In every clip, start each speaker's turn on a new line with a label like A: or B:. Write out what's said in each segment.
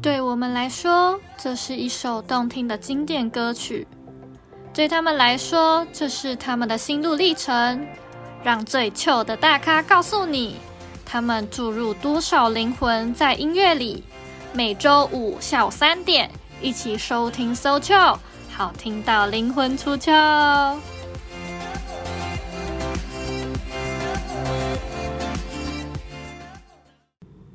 A: 对我们来说，这是一首动听的经典歌曲；对他们来说，这是他们的心路历程。让最糗的大咖告诉你，他们注入多少灵魂在音乐里。每周五下午三点，一起收听 So 好听到灵魂出窍。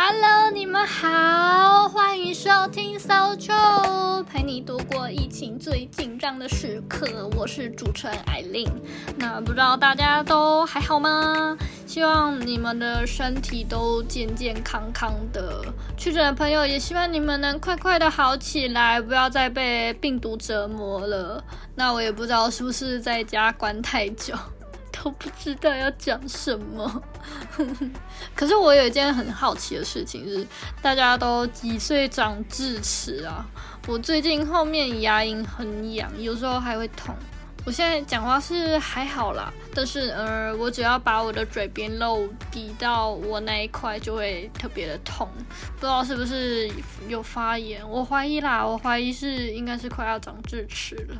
A: Hello，你们好，欢迎收听 So c h o 陪你度过疫情最紧张的时刻。我是主持人艾琳。那不知道大家都还好吗？希望你们的身体都健健康康的。确诊的朋友也希望你们能快快的好起来，不要再被病毒折磨了。那我也不知道是不是在家关太久。都不知道要讲什么，可是我有一件很好奇的事情是，大家都几岁长智齿啊？我最近后面牙龈很痒，有时候还会痛。我现在讲话是还好啦，但是呃，我只要把我的嘴边肉抵到我那一块，就会特别的痛，不知道是不是有发炎？我怀疑啦，我怀疑是应该是快要长智齿了。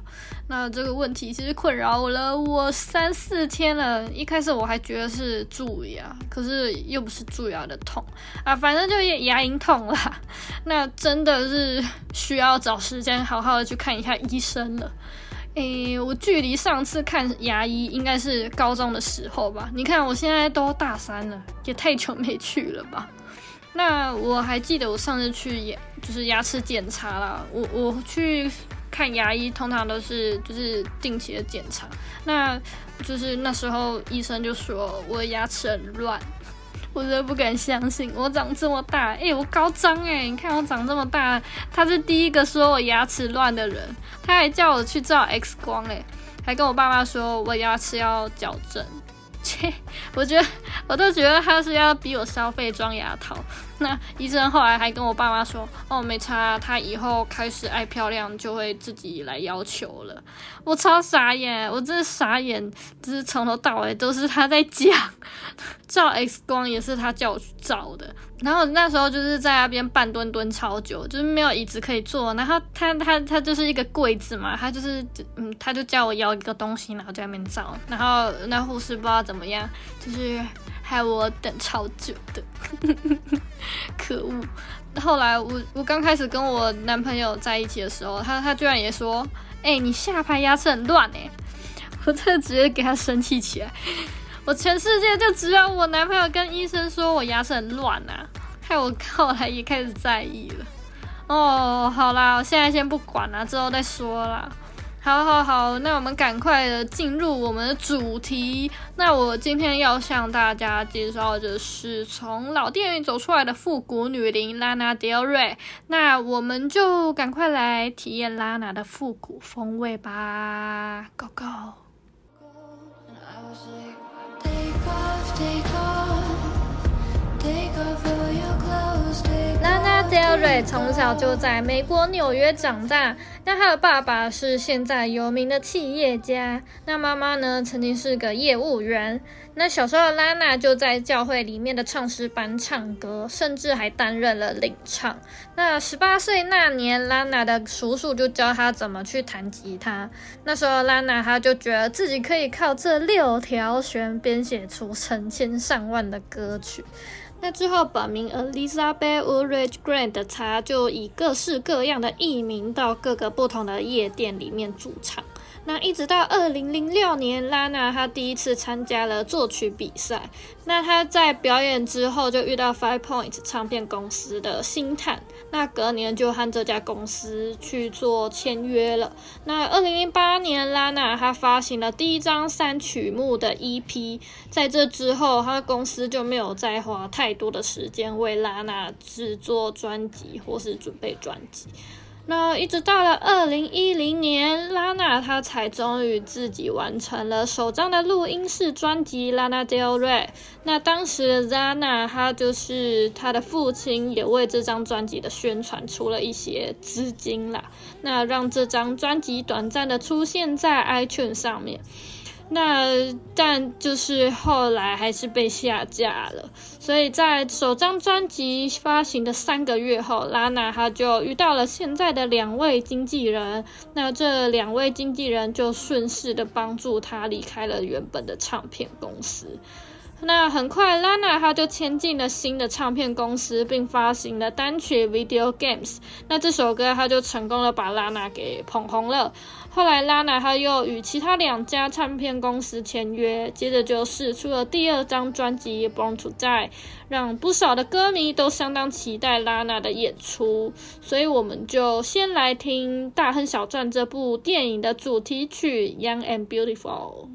A: 那这个问题其实困扰了我三四天了，一开始我还觉得是蛀牙，可是又不是蛀牙的痛啊，反正就牙龈痛啦。那真的是需要找时间好好的去看一下医生了。诶，我距离上次看牙医应该是高中的时候吧？你看我现在都大三了，也太久没去了吧？那我还记得我上次去牙，就是牙齿检查啦。我我去看牙医，通常都是就是定期的检查。那就是那时候医生就说我牙齿很乱。我真的不敢相信，我长这么大，哎、我高张哎，你看我长这么大，他是第一个说我牙齿乱的人，他还叫我去照 X 光，哎，还跟我爸妈说我牙齿要矫正。切，我觉得我都觉得他是要逼我消费装牙套。那医生后来还跟我爸妈说，哦，没差，他以后开始爱漂亮就会自己来要求了。我超傻眼，我真的傻眼，就是从头到尾都是他在讲。照 X 光也是他叫我去照的。然后那时候就是在那边半蹲蹲超久，就是没有椅子可以坐。然后他他他就是一个柜子嘛，他就是嗯，他就叫我摇一个东西，然后在那边照。然后那护士不知道怎么样，就是害我等超久的，可恶。后来我我刚开始跟我男朋友在一起的时候，他他居然也说，哎、你下排牙齿很乱哎，我真的直接给他生气起来。我全世界就只有我男朋友跟医生说我牙齿很乱啊，害我后来也开始在意了。哦，好啦，我现在先不管了，之后再说啦。好好好，那我们赶快的进入我们的主题。那我今天要向大家介绍的是从老电影走出来的复古女伶 Lana Del Rey。那我们就赶快来体验 Lana 的复古风味吧，Go Go！Take off, take off, take off all your clothes, babe. Go！Lana Del Rey 从小就在美国纽约长大。那他的爸爸是现在有名的企业家，那妈妈呢，曾经是个业务员。那小时候拉娜就在教会里面的唱诗班唱歌，甚至还担任了领唱。那十八岁那年，拉娜的叔叔就教她怎么去弹吉他。那时候拉娜她就觉得自己可以靠这六条弦编写出成千上万的歌曲。那之后，本名 Elizabeth Woolridge Grant 的茶就以各式各样的艺名到各个不同的夜店里面驻唱。那一直到二零零六年，拉娜她第一次参加了作曲比赛。那她在表演之后就遇到 Five Point 唱片公司的星探，那隔年就和这家公司去做签约了。那二零零八年，拉娜她发行了第一张三曲目的 EP，在这之后，她的公司就没有再花太多的时间为拉娜制作专辑或是准备专辑。那一直到了二零一零年，拉娜她才终于自己完成了首张的录音室专辑《Lana Del Rey》。那当时拉娜她就是她的父亲，也为这张专辑的宣传出了一些资金啦，那让这张专辑短暂的出现在 iTunes 上面。那但就是后来还是被下架了，所以在首张专辑发行的三个月后，拉娜她就遇到了现在的两位经纪人，那这两位经纪人就顺势的帮助她离开了原本的唱片公司。那很快，拉娜她就签进了新的唱片公司，并发行了单曲《Video Games》。那这首歌，她就成功的把拉娜给捧红了。后来，拉娜她又与其他两家唱片公司签约，接着就释出了第二张专辑《Born to Die》，让不少的歌迷都相当期待拉娜的演出。所以，我们就先来听《大亨小传》这部电影的主题曲《Young and Beautiful》。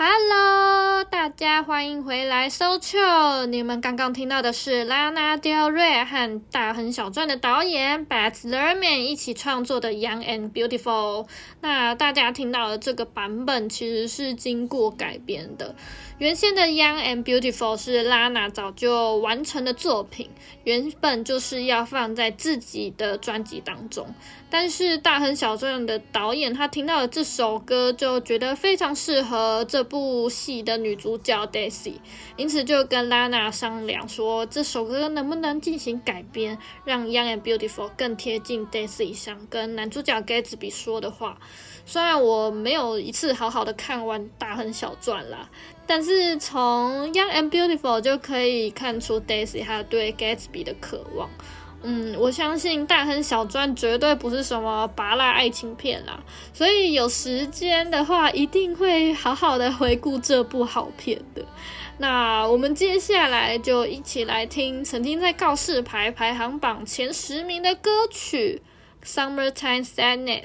A: Hello，大家欢迎回来。你们刚刚听到的是拉娜德瑞和大亨小传的导演 Beth Zerman 一起创作的 Young and Beautiful。那大家听到的这个版本，其实是经过改编的。原先的《Young and Beautiful》是 Lana 早就完成的作品，原本就是要放在自己的专辑当中。但是大亨小传的导演他听到了这首歌，就觉得非常适合这部戏的女主角 Daisy，因此就跟 Lana 商量说，这首歌能不能进行改编，让《Young and Beautiful》更贴近 Daisy 想跟男主角 Gatsby 说的话。虽然我没有一次好好的看完大亨小传啦，但是从《Young and Beautiful》就可以看出 Daisy 她对 Gatsby 的渴望。嗯，我相信大亨小传绝对不是什么芭乐爱情片啦，所以有时间的话一定会好好的回顾这部好片的。那我们接下来就一起来听曾经在告示牌排行榜前十名的歌曲《Summertime Sadness》。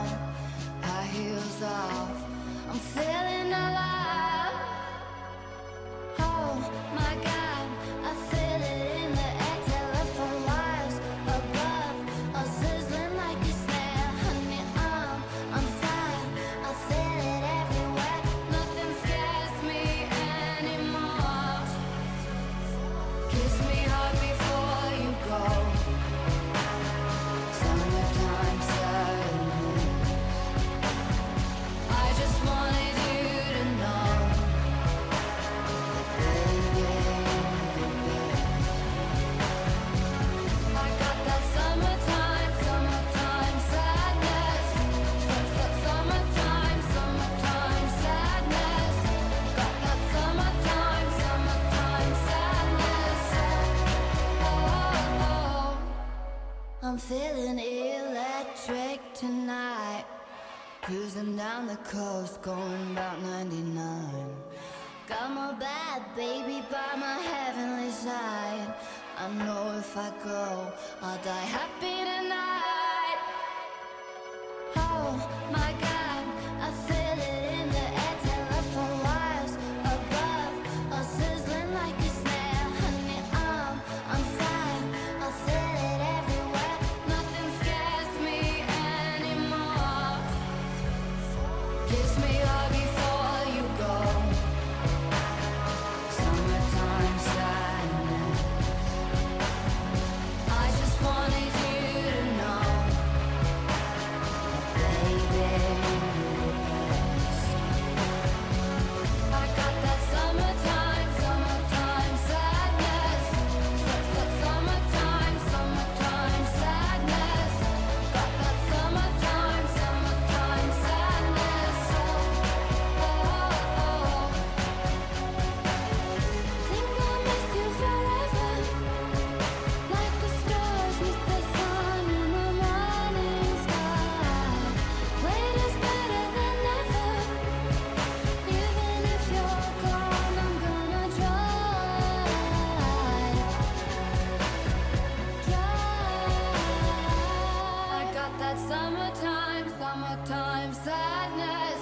B: out. If I go, I'll die happy summertime, summertime sadness.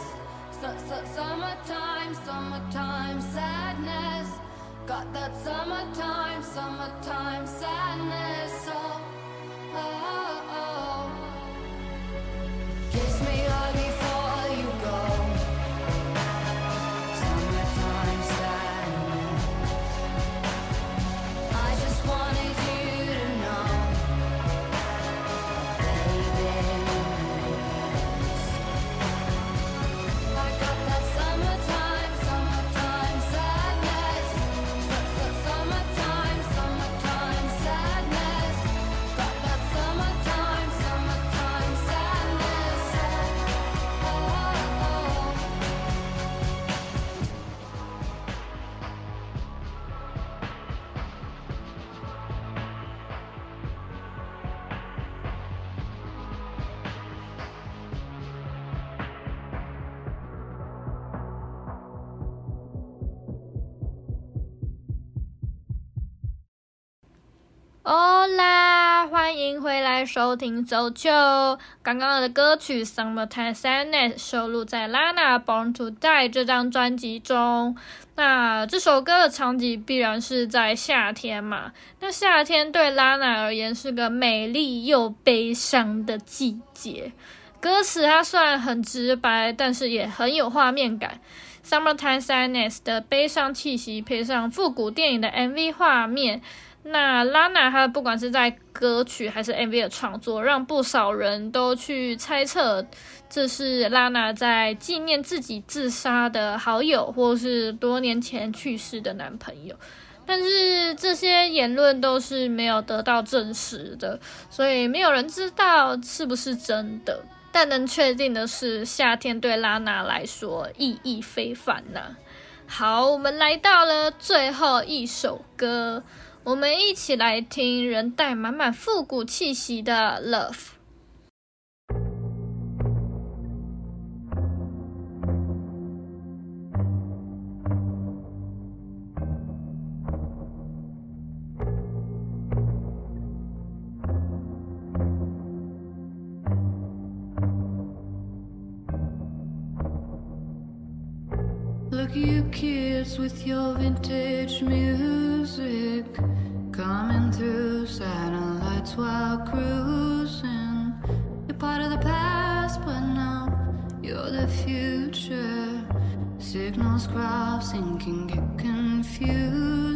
B: Su- su- summertime, summertime sadness. Got that summertime, summertime sadness. Oh, oh, oh.
A: 啦，欢迎回来收听走秋。刚刚的歌曲《Summertime Sadness》收录在 Lana《Born to Die》这张专辑中。那这首歌的场景必然是在夏天嘛？那夏天对 Lana 而言是个美丽又悲伤的季节。歌词它虽然很直白，但是也很有画面感。Summertime Sadness 的悲伤气息配上复古电影的 MV 画面。那 Lana 她不管是在歌曲还是 MV 的创作，让不少人都去猜测这是 Lana 在纪念自己自杀的好友，或是多年前去世的男朋友。但是这些言论都是没有得到证实的，所以没有人知道是不是真的。但能确定的是，夏天对拉娜来说意义非凡呐。好，我们来到了最后一首歌。我们一起来听人带满满复古气息的《
B: Love》。Look you kids with your vintage music Coming through. Satellites while cruising. You're part of the past but now you're the future. Signals crossing can get confusing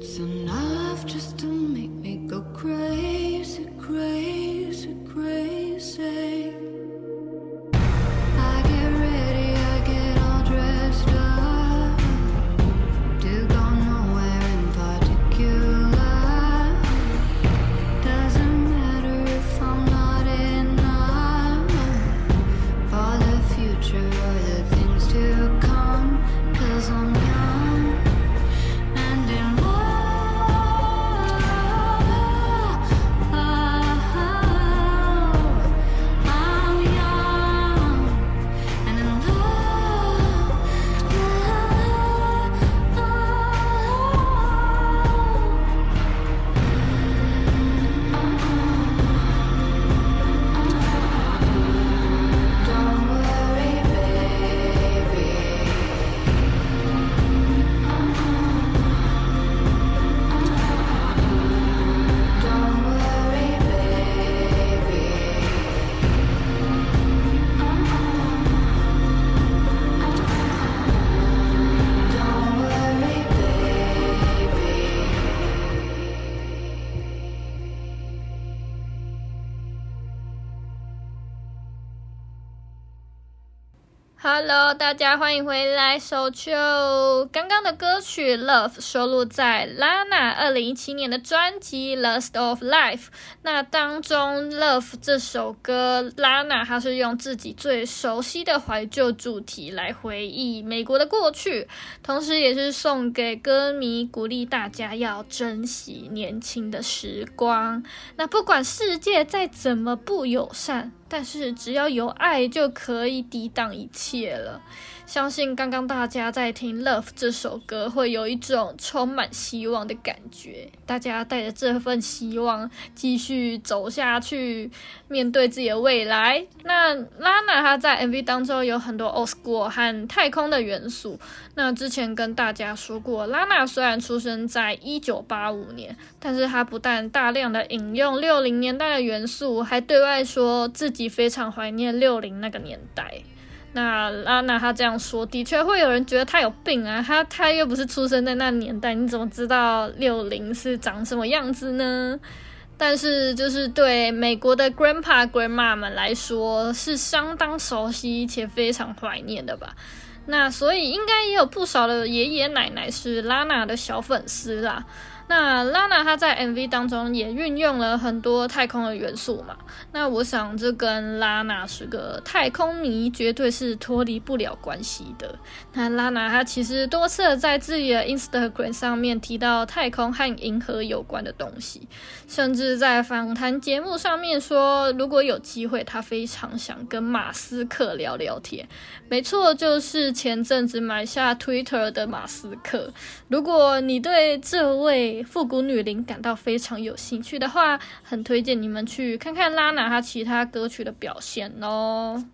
A: 怎？大家欢迎回来。手球刚刚的歌曲《Love》收录在 Lana 二零一七年的专辑《Lust of Life》。那当中，《Love》这首歌，Lana 她是用自己最熟悉的怀旧主题来回忆美国的过去，同时也是送给歌迷，鼓励大家要珍惜年轻的时光。那不管世界再怎么不友善。但是只要有爱，就可以抵挡一切了。相信刚刚大家在听《Love》这首歌，会有一种充满希望的感觉。大家带着这份希望继续走下去，面对自己的未来。那拉娜她在 MV 当中有很多 OSCO 和太空的元素。那之前跟大家说过，拉娜虽然出生在一九八五年，但是她不但大量的引用六零年代的元素，还对外说自己非常怀念六零那个年代。那拉娜她这样说，的确会有人觉得她有病啊！她她又不是出生在那年代，你怎么知道六零是长什么样子呢？但是就是对美国的 grandpa grandma 们来说，是相当熟悉且非常怀念的吧？那所以应该也有不少的爷爷奶奶是拉娜的小粉丝啦。那拉娜她在 MV 当中也运用了很多太空的元素嘛，那我想这跟拉娜是个太空迷绝对是脱离不了关系的。那拉娜她其实多次在自己的 Instagram 上面提到太空和银河有关的东西，甚至在访谈节目上面说，如果有机会，她非常想跟马斯克聊聊天。没错，就是前阵子买下 Twitter 的马斯克。如果你对这位复古女伶感到非常有兴趣的话，很推荐你们去看看拉娜她其他歌曲的表现哦。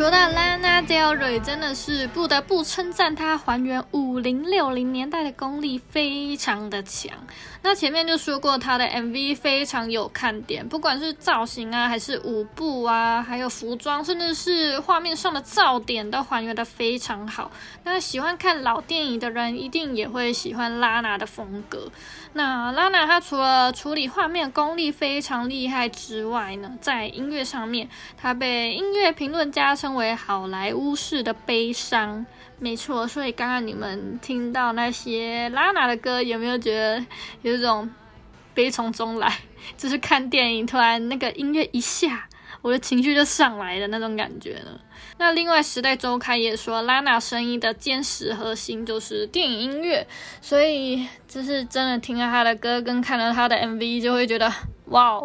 A: 说到 Lana Del Rey，真的是不得不称赞她还原五零六零年代的功力非常的强。那前面就说过，她的 MV 非常有看点，不管是造型啊，还是舞步啊，还有服装，甚至是画面上的噪点，都还原的非常好。那喜欢看老电影的人，一定也会喜欢拉娜的风格。那拉娜她除了处理画面功力非常厉害之外呢，在音乐上面，她被音乐评论家称为好莱坞式的悲伤。没错，所以刚刚你们听到那些拉娜的歌，有没有觉得有一种悲从中来？就是看电影突然那个音乐一下，我的情绪就上来的那种感觉呢？那另外，《时代周刊》也说，拉娜声音的坚实核心就是电影音乐，所以就是真的听了她的歌跟看了她的 MV，就会觉得哇，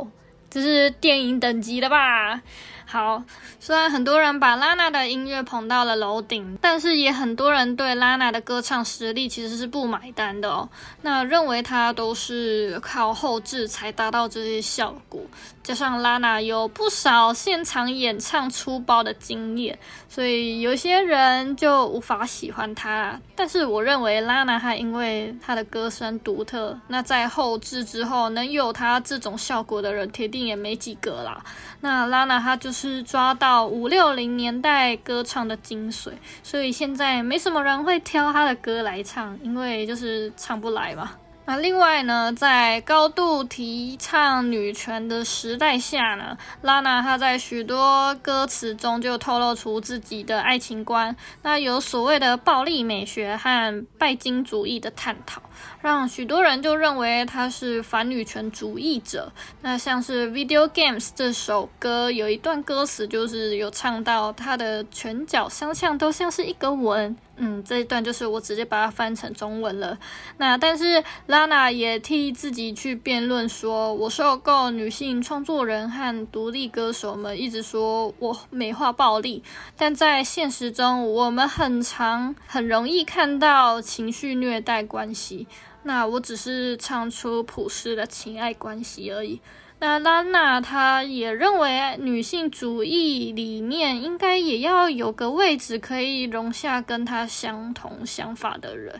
A: 这是电影等级的吧。好，虽然很多人把拉娜的音乐捧到了楼顶，但是也很多人对拉娜的歌唱实力其实是不买单的哦。那认为她都是靠后置才达到这些效果，加上拉娜有不少现场演唱出包的经验，所以有些人就无法喜欢她。但是我认为拉娜她因为她的歌声独特，那在后置之后能有她这种效果的人，铁定也没几个啦。那拉娜她就是是抓到五六零年代歌唱的精髓，所以现在没什么人会挑他的歌来唱，因为就是唱不来嘛。那另外呢，在高度提倡女权的时代下呢，拉娜她在许多歌词中就透露出自己的爱情观，那有所谓的暴力美学和拜金主义的探讨。让许多人就认为他是反女权主义者。那像是《Video Games》这首歌，有一段歌词就是有唱到他的拳脚相向都像是一个吻。嗯，这一段就是我直接把它翻成中文了。那但是拉娜也替自己去辩论说，我受够女性创作人和独立歌手们一直说我美化暴力，但在现实中，我们很常很容易看到情绪虐待关系。那我只是唱出普世的情爱关系而已。那拉娜她也认为，女性主义里面应该也要有个位置，可以容下跟她相同想法的人。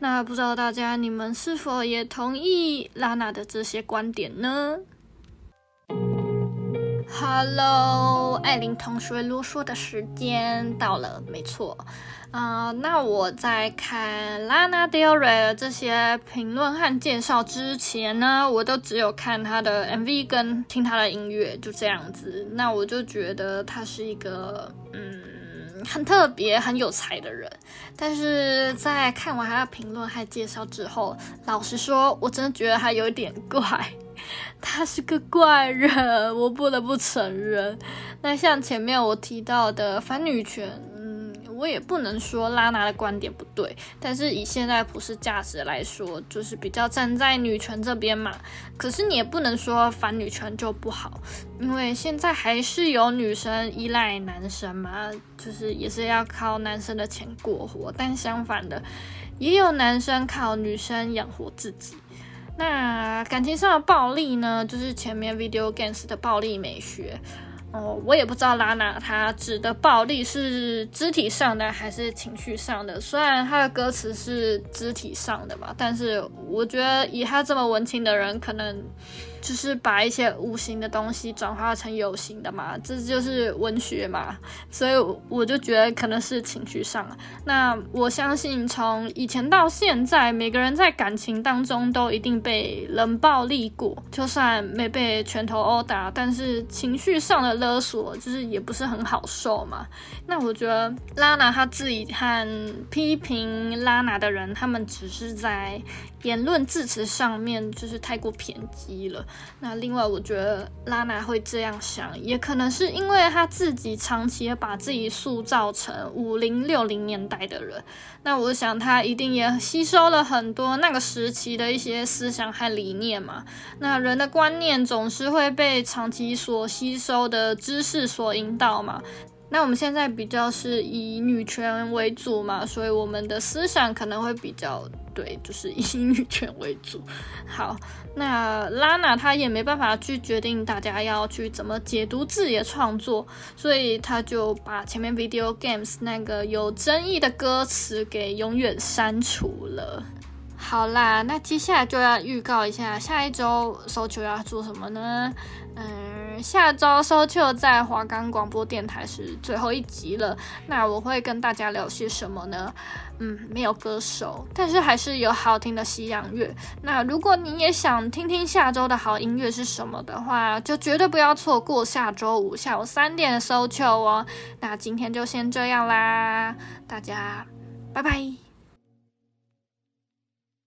A: 那不知道大家你们是否也同意拉娜的这些观点呢？Hello，艾琳同学啰嗦的时间到了，没错。啊、那我在看 Lana Del Rey 这些评论和介绍之前呢，我都只有看她的 MV 跟听她的音乐，就这样子。那我就觉得她是一个嗯很特别、很有才的人。但是在看完她的评论和介绍之后，老实说，我真的觉得她有点怪。他是个怪人，我不得不承认。那像前面我提到的反女权，我也不能说拉娜的观点不对，但是以现在普世价值来说，就是比较站在女权这边嘛。可是你也不能说反女权就不好，因为现在还是有女生依赖男生嘛，就是也是要靠男生的钱过活。但相反的，也有男生靠女生养活自己。那感情上的暴力呢，就是前面 Video Games 的暴力美学。哦，我也不知道拉娜她指的暴力是肢体上的还是情绪上的。虽然她的歌词是肢体上的嘛，但是我觉得以她这么文青的人，可能。就是把一些无形的东西转化成有形的嘛，这就是文学嘛，所以我就觉得可能是情绪上。那我相信从以前到现在，每个人在感情当中都一定被冷暴力过，就算没被拳头殴打，但是情绪上的勒索就是也不是很好受嘛。那我觉得拉娜她自己和批评拉娜的人，他们只是在。言论字词上面就是太过偏激了。那另外，我觉得拉娜会这样想，也可能是因为她自己长期把自己塑造成五零六零年代的人。那我想，她一定也吸收了很多那个时期的一些思想和理念嘛。那人的观念总是会被长期所吸收的知识所引导嘛。那我们现在比较是以女权为主嘛，所以我们的思想可能会比较。对，就是以女权为主。好，那拉娜她也没办法去决定大家要去怎么解读自己的创作，所以她就把前面 Video Games 那个有争议的歌词给永远删除了。好啦，那接下来就要预告一下下一周 so 球要做什么呢？嗯，下周 so 球在华冈广播电台是最后一集了。那我会跟大家聊些什么呢？嗯，没有歌手，但是还是有好听的西洋乐。那如果你也想听听下周的好音乐是什么的话，就绝对不要错过下周五下午三点的 SoulChill 哦。那今天就先这样啦，大家拜拜。